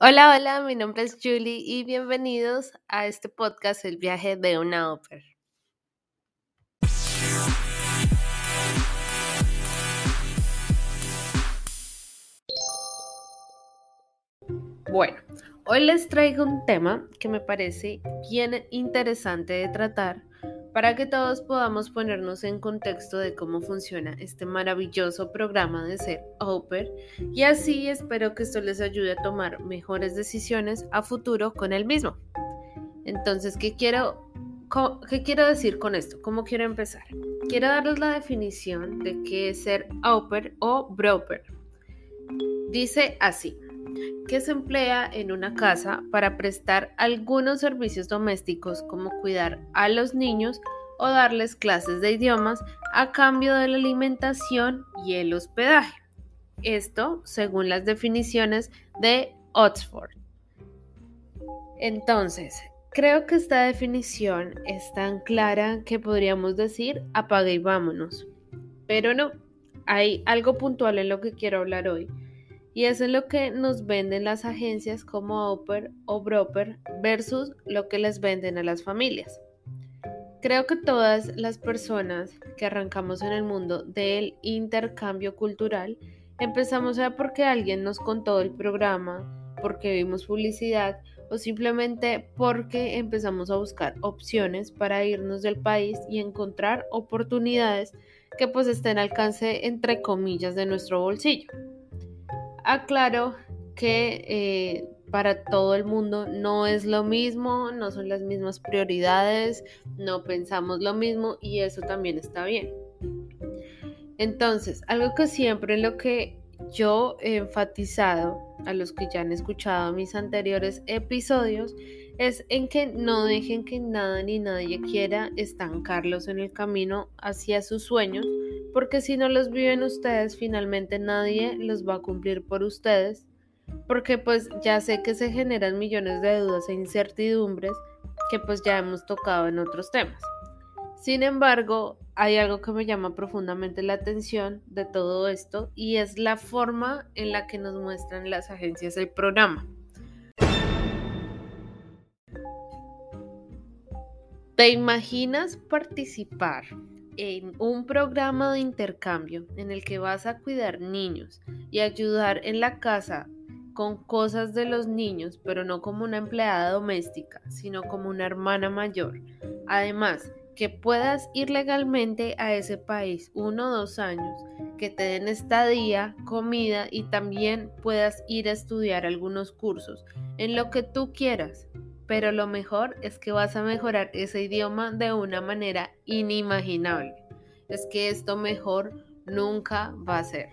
Hola, hola, mi nombre es Julie y bienvenidos a este podcast El viaje de una ópera. Bueno, hoy les traigo un tema que me parece bien interesante de tratar para que todos podamos ponernos en contexto de cómo funciona este maravilloso programa de ser Oper y así espero que esto les ayude a tomar mejores decisiones a futuro con el mismo. Entonces, ¿qué quiero, qué quiero decir con esto? ¿Cómo quiero empezar? Quiero darles la definición de qué es ser Oper o Broper. Dice así que se emplea en una casa para prestar algunos servicios domésticos como cuidar a los niños o darles clases de idiomas a cambio de la alimentación y el hospedaje. Esto según las definiciones de Oxford. Entonces, creo que esta definición es tan clara que podríamos decir apague y vámonos. Pero no, hay algo puntual en lo que quiero hablar hoy y eso es lo que nos venden las agencias como Oper o Broper versus lo que les venden a las familias. Creo que todas las personas que arrancamos en el mundo del intercambio cultural empezamos a porque alguien nos contó el programa, porque vimos publicidad o simplemente porque empezamos a buscar opciones para irnos del país y encontrar oportunidades que pues estén al alcance entre comillas de nuestro bolsillo. Aclaro que eh, para todo el mundo no es lo mismo, no son las mismas prioridades, no pensamos lo mismo y eso también está bien. Entonces, algo que siempre lo que yo he enfatizado a los que ya han escuchado mis anteriores episodios es en que no dejen que nada ni nadie quiera estancarlos en el camino hacia sus sueños, porque si no los viven ustedes, finalmente nadie los va a cumplir por ustedes, porque pues ya sé que se generan millones de dudas e incertidumbres que pues ya hemos tocado en otros temas. Sin embargo, hay algo que me llama profundamente la atención de todo esto y es la forma en la que nos muestran las agencias el programa. ¿Te imaginas participar en un programa de intercambio en el que vas a cuidar niños y ayudar en la casa con cosas de los niños, pero no como una empleada doméstica, sino como una hermana mayor? Además, que puedas ir legalmente a ese país uno o dos años, que te den estadía, comida y también puedas ir a estudiar algunos cursos en lo que tú quieras, pero lo mejor es que vas a mejorar ese idioma de una manera inimaginable. Es que esto mejor nunca va a ser.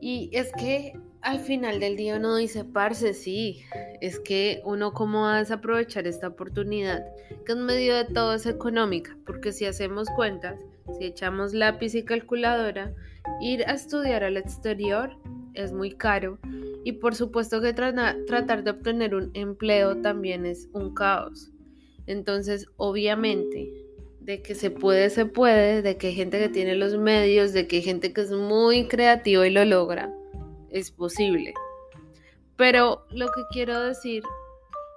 Y es que al final del día uno dice, parce, sí, es que uno cómo va a desaprovechar esta oportunidad, que en medio de todo es económica, porque si hacemos cuentas, si echamos lápiz y calculadora, ir a estudiar al exterior es muy caro y por supuesto que tratar de obtener un empleo también es un caos. Entonces, obviamente, de que se puede, se puede, de que hay gente que tiene los medios, de que hay gente que es muy creativa y lo logra, es posible. Pero lo que quiero decir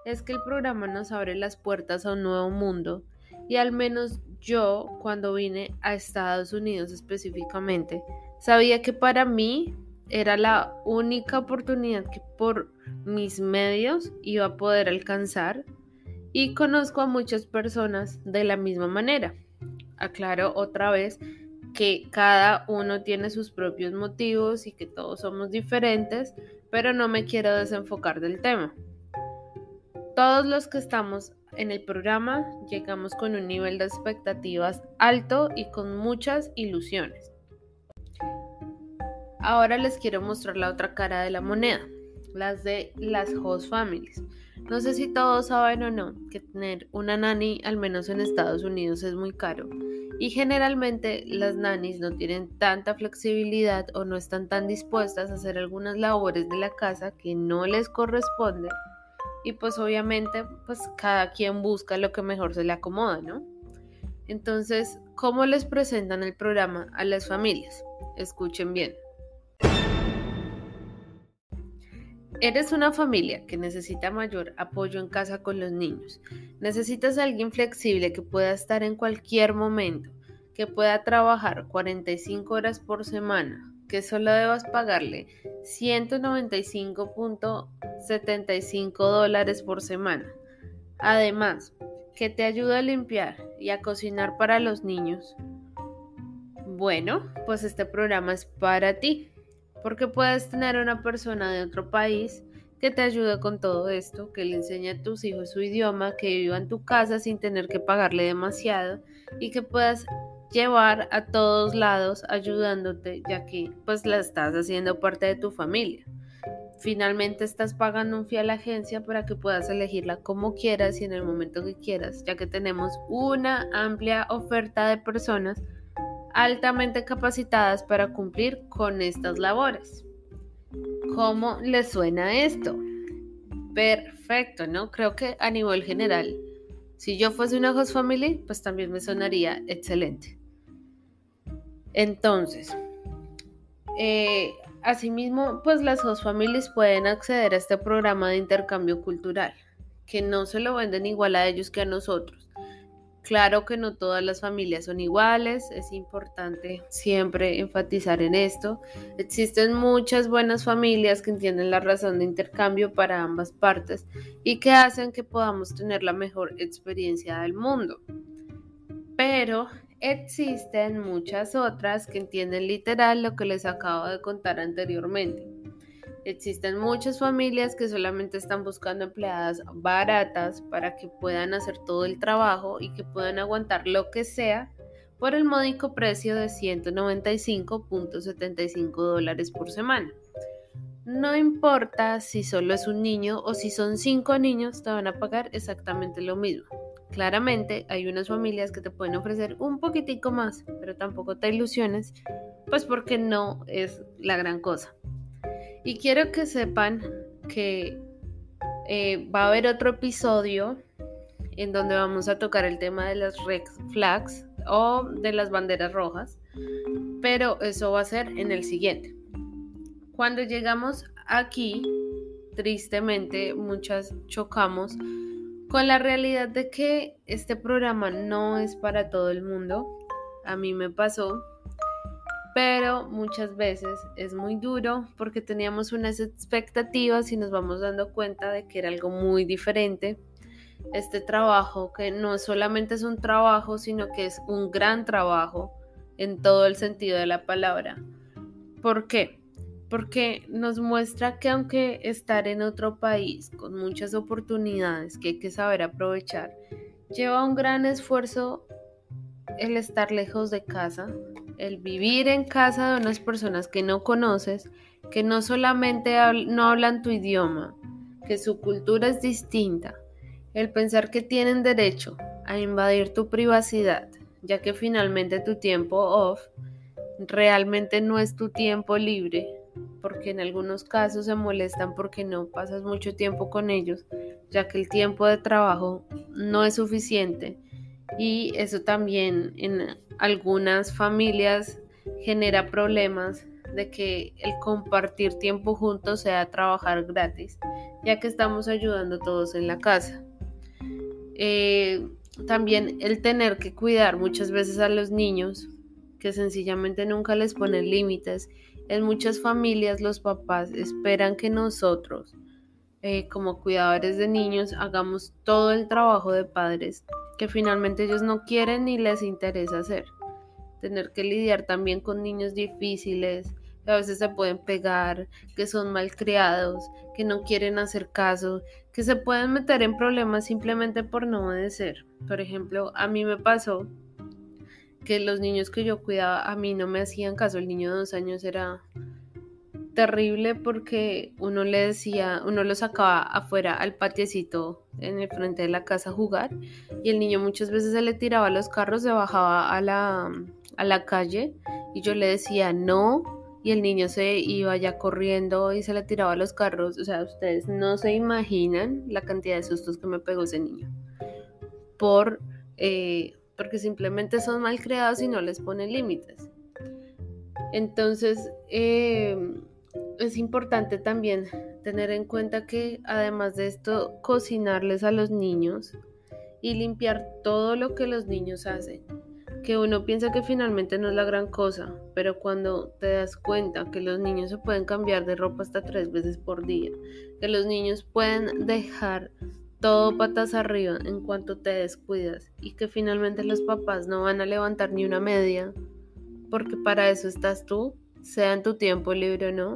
es que el programa nos abre las puertas a un nuevo mundo y al menos yo cuando vine a Estados Unidos específicamente, sabía que para mí era la única oportunidad que por mis medios iba a poder alcanzar y conozco a muchas personas de la misma manera. Aclaro otra vez que cada uno tiene sus propios motivos y que todos somos diferentes, pero no me quiero desenfocar del tema. Todos los que estamos en el programa llegamos con un nivel de expectativas alto y con muchas ilusiones. Ahora les quiero mostrar la otra cara de la moneda, las de las host families. No sé si todos saben o no que tener una nanny, al menos en Estados Unidos, es muy caro. Y generalmente las nannies no tienen tanta flexibilidad o no están tan dispuestas a hacer algunas labores de la casa que no les corresponde. Y pues obviamente pues cada quien busca lo que mejor se le acomoda, ¿no? Entonces, ¿cómo les presentan el programa a las familias? Escuchen bien. Eres una familia que necesita mayor apoyo en casa con los niños. Necesitas a alguien flexible que pueda estar en cualquier momento, que pueda trabajar 45 horas por semana, que solo debas pagarle 195.75 dólares por semana. Además, que te ayuda a limpiar y a cocinar para los niños. Bueno, pues este programa es para ti, porque puedes tener una persona de otro país que te ayude con todo esto, que le enseñe a tus hijos su idioma, que viva en tu casa sin tener que pagarle demasiado y que puedas llevar a todos lados ayudándote, ya que pues la estás haciendo parte de tu familia. Finalmente estás pagando un fiel a la agencia para que puedas elegirla como quieras y en el momento que quieras, ya que tenemos una amplia oferta de personas altamente capacitadas para cumplir con estas labores. ¿Cómo les suena esto? Perfecto, ¿no? Creo que a nivel general, si yo fuese una host family, pues también me sonaría excelente. Entonces, eh, asimismo, pues las host families pueden acceder a este programa de intercambio cultural, que no se lo venden igual a ellos que a nosotros. Claro que no todas las familias son iguales, es importante siempre enfatizar en esto. Existen muchas buenas familias que entienden la razón de intercambio para ambas partes y que hacen que podamos tener la mejor experiencia del mundo. Pero existen muchas otras que entienden literal lo que les acabo de contar anteriormente. Existen muchas familias que solamente están buscando empleadas baratas para que puedan hacer todo el trabajo y que puedan aguantar lo que sea por el módico precio de 195.75 dólares por semana. No importa si solo es un niño o si son cinco niños, te van a pagar exactamente lo mismo. Claramente hay unas familias que te pueden ofrecer un poquitico más, pero tampoco te ilusiones, pues porque no es la gran cosa. Y quiero que sepan que eh, va a haber otro episodio en donde vamos a tocar el tema de las red flags o de las banderas rojas, pero eso va a ser en el siguiente. Cuando llegamos aquí, tristemente, muchas chocamos con la realidad de que este programa no es para todo el mundo. A mí me pasó pero muchas veces es muy duro porque teníamos unas expectativas y nos vamos dando cuenta de que era algo muy diferente. Este trabajo que no solamente es un trabajo, sino que es un gran trabajo en todo el sentido de la palabra. ¿Por qué? Porque nos muestra que aunque estar en otro país con muchas oportunidades que hay que saber aprovechar, lleva un gran esfuerzo el estar lejos de casa, el vivir en casa de unas personas que no conoces, que no solamente no hablan tu idioma, que su cultura es distinta, el pensar que tienen derecho a invadir tu privacidad, ya que finalmente tu tiempo off realmente no es tu tiempo libre, porque en algunos casos se molestan porque no pasas mucho tiempo con ellos, ya que el tiempo de trabajo no es suficiente y eso también en algunas familias genera problemas de que el compartir tiempo juntos sea trabajar gratis, ya que estamos ayudando todos en la casa. Eh, también el tener que cuidar muchas veces a los niños, que sencillamente nunca les ponen límites. En muchas familias los papás esperan que nosotros, eh, como cuidadores de niños, hagamos todo el trabajo de padres que finalmente ellos no quieren ni les interesa hacer. Tener que lidiar también con niños difíciles, que a veces se pueden pegar, que son malcriados, que no quieren hacer caso, que se pueden meter en problemas simplemente por no obedecer. Por ejemplo, a mí me pasó que los niños que yo cuidaba a mí no me hacían caso. El niño de dos años era terrible porque uno le decía, uno lo sacaba afuera al patiecito en el frente de la casa a jugar y el niño muchas veces se le tiraba los carros, se bajaba a la, a la calle y yo le decía no y el niño se iba ya corriendo y se le tiraba los carros. O sea, ustedes no se imaginan la cantidad de sustos que me pegó ese niño por, eh, porque simplemente son mal creados y no les ponen límites. Entonces, eh, es importante también tener en cuenta que además de esto, cocinarles a los niños y limpiar todo lo que los niños hacen. Que uno piensa que finalmente no es la gran cosa, pero cuando te das cuenta que los niños se pueden cambiar de ropa hasta tres veces por día, que los niños pueden dejar todo patas arriba en cuanto te descuidas y que finalmente los papás no van a levantar ni una media, porque para eso estás tú, sea en tu tiempo libre o no,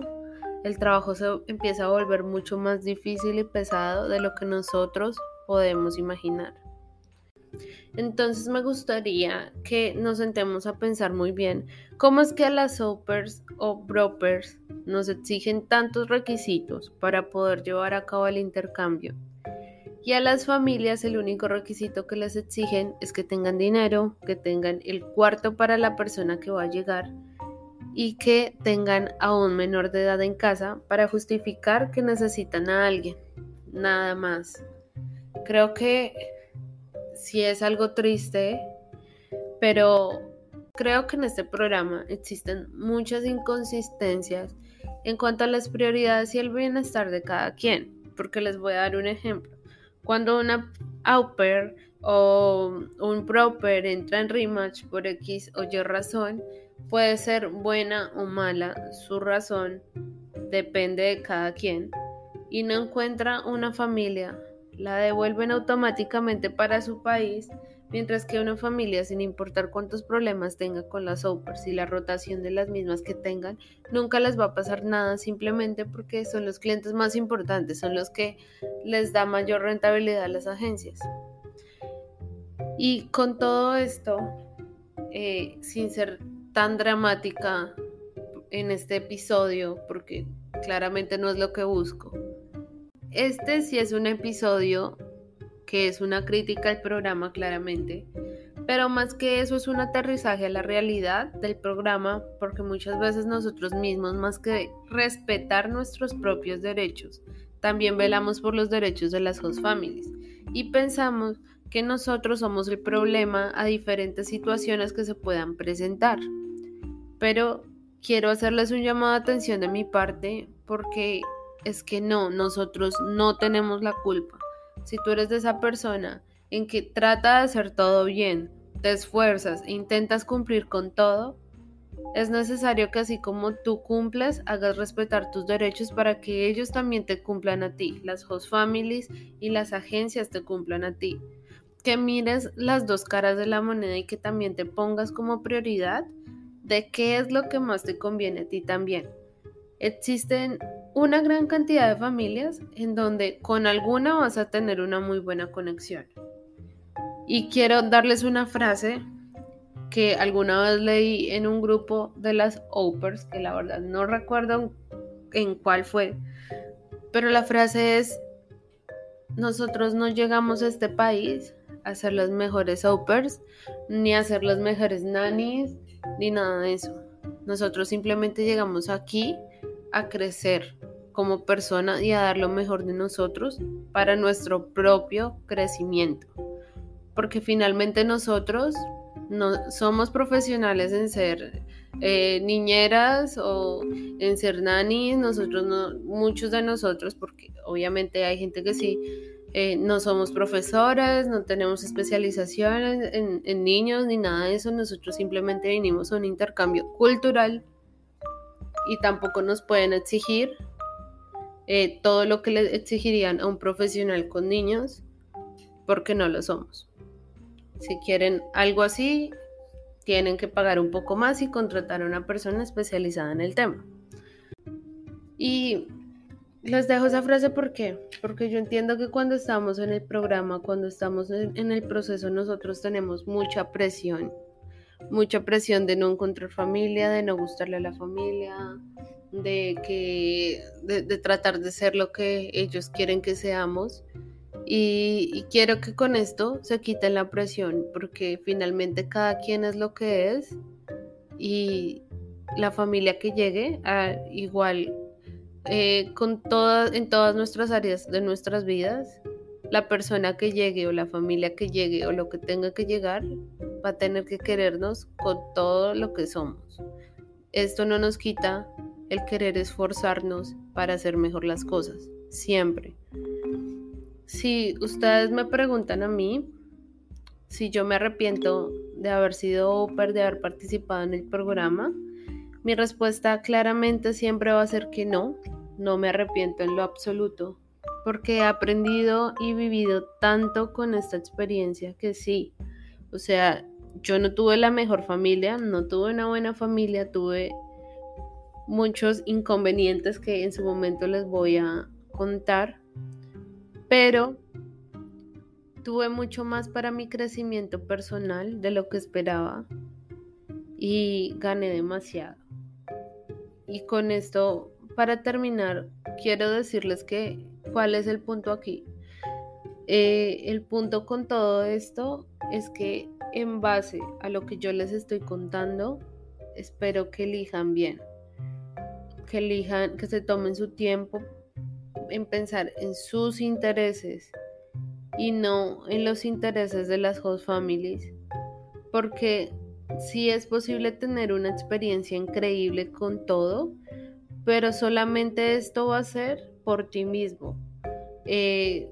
el trabajo se empieza a volver mucho más difícil y pesado de lo que nosotros podemos imaginar. Entonces me gustaría que nos sentemos a pensar muy bien cómo es que a las soapers o brokers nos exigen tantos requisitos para poder llevar a cabo el intercambio. Y a las familias el único requisito que les exigen es que tengan dinero, que tengan el cuarto para la persona que va a llegar y que tengan a un menor de edad en casa para justificar que necesitan a alguien. Nada más. Creo que sí es algo triste, pero creo que en este programa existen muchas inconsistencias en cuanto a las prioridades y el bienestar de cada quien, porque les voy a dar un ejemplo. Cuando una au pair o un proper entra en rematch por X o Y razón, Puede ser buena o mala, su razón depende de cada quien. Y no encuentra una familia, la devuelven automáticamente para su país, mientras que una familia, sin importar cuántos problemas tenga con las OPERS y la rotación de las mismas que tengan, nunca les va a pasar nada simplemente porque son los clientes más importantes, son los que les da mayor rentabilidad a las agencias. Y con todo esto, eh, sin ser tan dramática en este episodio porque claramente no es lo que busco. Este sí es un episodio que es una crítica al programa claramente, pero más que eso es un aterrizaje a la realidad del programa porque muchas veces nosotros mismos más que respetar nuestros propios derechos, también velamos por los derechos de las host families y pensamos que nosotros somos el problema a diferentes situaciones que se puedan presentar pero quiero hacerles un llamado de atención de mi parte porque es que no, nosotros no tenemos la culpa. Si tú eres de esa persona en que trata de hacer todo bien, te esfuerzas e intentas cumplir con todo, es necesario que así como tú cumples, hagas respetar tus derechos para que ellos también te cumplan a ti, las host families y las agencias te cumplan a ti. Que mires las dos caras de la moneda y que también te pongas como prioridad de qué es lo que más te conviene a ti también. Existen una gran cantidad de familias en donde con alguna vas a tener una muy buena conexión. Y quiero darles una frase que alguna vez leí en un grupo de las Opers, que la verdad no recuerdo en cuál fue, pero la frase es, nosotros no llegamos a este país a ser las mejores Opers, ni a ser las mejores nannies, ni nada de eso. Nosotros simplemente llegamos aquí a crecer como persona y a dar lo mejor de nosotros para nuestro propio crecimiento. Porque finalmente nosotros no somos profesionales en ser eh, niñeras o en ser nannies, nosotros no, muchos de nosotros, porque obviamente hay gente que sí, eh, no somos profesores, no tenemos especializaciones en, niños ni nada de eso, nosotros simplemente vinimos a un intercambio cultural y tampoco nos pueden exigir eh, todo lo que le exigirían a un profesional con niños porque no lo somos. Si quieren algo así, tienen que pagar un poco más y contratar a una persona especializada en el tema. Y les dejo esa frase porque porque yo entiendo que cuando estamos en el programa, cuando estamos en, el proceso, nosotros tenemos mucha presión, mucha presión de no encontrar familia, de no gustarle a la familia, de que de, tratar de ser lo que ellos quieren que seamos. Y, quiero que con esto se quite la presión, porque finalmente cada quien es lo que es y la familia que llegue, a, igual eh, con todas, en todas nuestras áreas de nuestras vidas, la persona que llegue o la familia que llegue o lo que tenga que llegar va a tener que querernos con todo lo que somos. Esto no nos quita el querer esforzarnos para hacer mejor las cosas, siempre. Si ustedes me preguntan a mí si yo me arrepiento de haber sido Oper, de haber participado en el programa, mi respuesta claramente siempre va a ser que no, no me arrepiento en lo absoluto, porque he aprendido y vivido tanto con esta experiencia que sí, o sea, yo no tuve la mejor familia, no tuve una buena familia, tuve muchos inconvenientes que en su momento les voy a contar, pero tuve mucho más para mi crecimiento personal de lo que esperaba y gané demasiado. Y con esto, para terminar, quiero decirles que cuál es el punto aquí. Eh, el punto con todo esto es que en base a lo que yo les estoy contando, espero que elijan bien, que elijan, que se tomen su tiempo en pensar en sus intereses y no en los intereses de las host families, porque sí es posible tener una experiencia increíble con todo, pero solamente esto va a ser por ti mismo. Eh,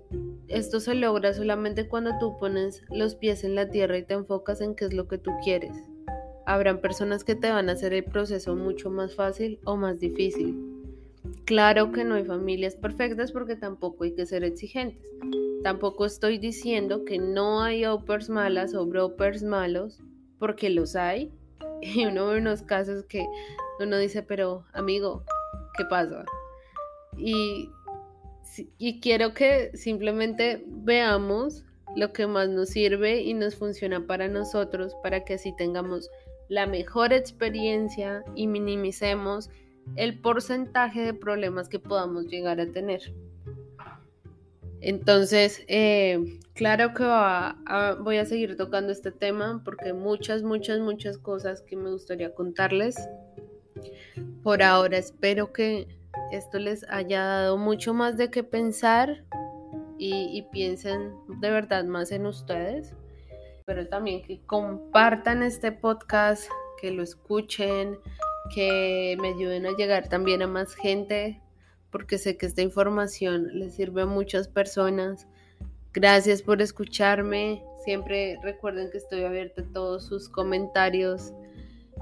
esto se logra solamente cuando tú pones los pies en la tierra y te enfocas en qué es lo que tú quieres. Habrán personas que te van a hacer el proceso mucho más fácil o más difícil. Claro que no hay familias perfectas porque tampoco hay que ser exigentes. Tampoco estoy diciendo que no hay opers malas o brokers malos, porque los hay. Y uno ve unos casos que uno dice, pero amigo, ¿qué pasa? Y y quiero que simplemente veamos lo que más nos sirve y nos funciona para nosotros para que así tengamos la mejor experiencia y minimicemos el porcentaje de problemas que podamos llegar a tener. Entonces, eh, claro que voy a seguir tocando este tema porque muchas, muchas, muchas cosas que me gustaría contarles. Por ahora espero que esto les haya dado mucho más de qué pensar y, piensen de verdad más en ustedes, pero también que compartan este podcast, que lo escuchen, que me ayuden a llegar también a más gente, porque sé que esta información les sirve a muchas personas. Gracias por escucharme. Siempre recuerden que estoy abierta a todos sus comentarios